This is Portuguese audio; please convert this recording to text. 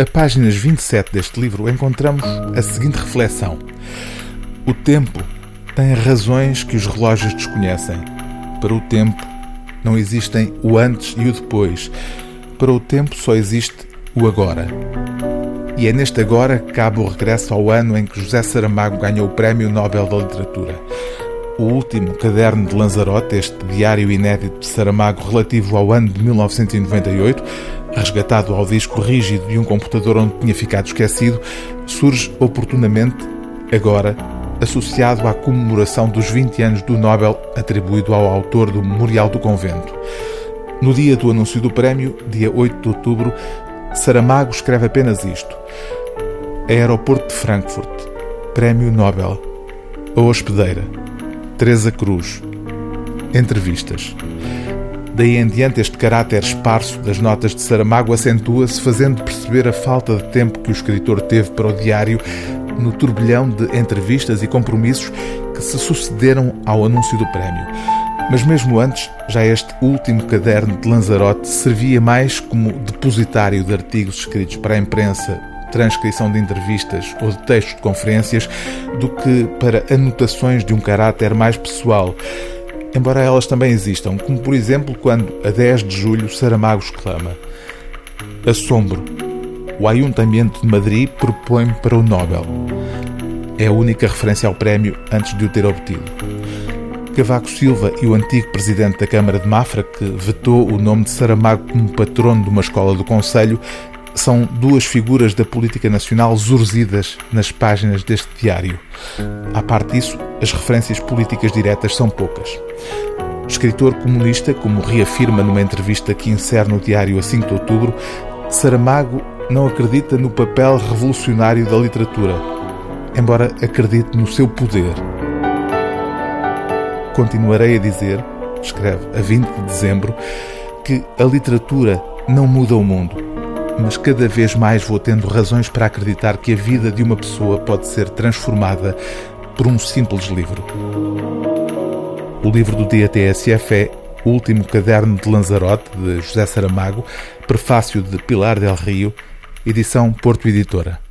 A páginas 27 deste livro encontramos a seguinte reflexão: O tempo tem razões que os relógios desconhecem. Para o tempo não existem o antes e o depois. Para o tempo só existe o agora. E é neste agora que cabe o regresso ao ano em que José Saramago ganhou o Prémio Nobel da Literatura. O último caderno de Lanzarote, este diário inédito de Saramago relativo ao ano de 1998, resgatado ao disco rígido de um computador onde tinha ficado esquecido, surge oportunamente, agora, associado à comemoração dos 20 anos do Nobel atribuído ao autor do Memorial do Convento. No dia do anúncio do prémio, dia 8 de outubro, Saramago escreve apenas isto: Aeroporto de Frankfurt, Prémio Nobel, a hospedeira, Teresa Cruz, entrevistas. Daí em diante, este caráter esparso das notas de Saramago acentua-se, fazendo perceber a falta de tempo que o escritor teve para o diário no turbilhão de entrevistas e compromissos que se sucederam ao anúncio do prémio. Mas mesmo antes, já este último caderno de Lanzarote servia mais como depositário de artigos escritos para a imprensa, transcrição de entrevistas ou de textos de conferências, do que para anotações de um caráter mais pessoal, embora elas também existam, como por exemplo quando, a 10 de julho, Saramago exclama: Assombro o Ayuntamiento de Madrid propõe para o Nobel. É a única referência ao prémio antes de o ter obtido. Cavaco Silva e o antigo presidente da Câmara de Mafra, que vetou o nome de Saramago como patrono de uma escola do Conselho, são duas figuras da política nacional zurzidas nas páginas deste diário. À parte disso, as referências políticas diretas são poucas. Escritor comunista, como reafirma numa entrevista que insere no diário a 5 de outubro, Saramago não acredita no papel revolucionário da literatura, embora acredite no seu poder. Continuarei a dizer, escreve a 20 de dezembro, que a literatura não muda o mundo, mas cada vez mais vou tendo razões para acreditar que a vida de uma pessoa pode ser transformada por um simples livro. O livro do dia TSF é O Último Caderno de Lanzarote, de José Saramago, prefácio de Pilar del Rio, edição Porto Editora.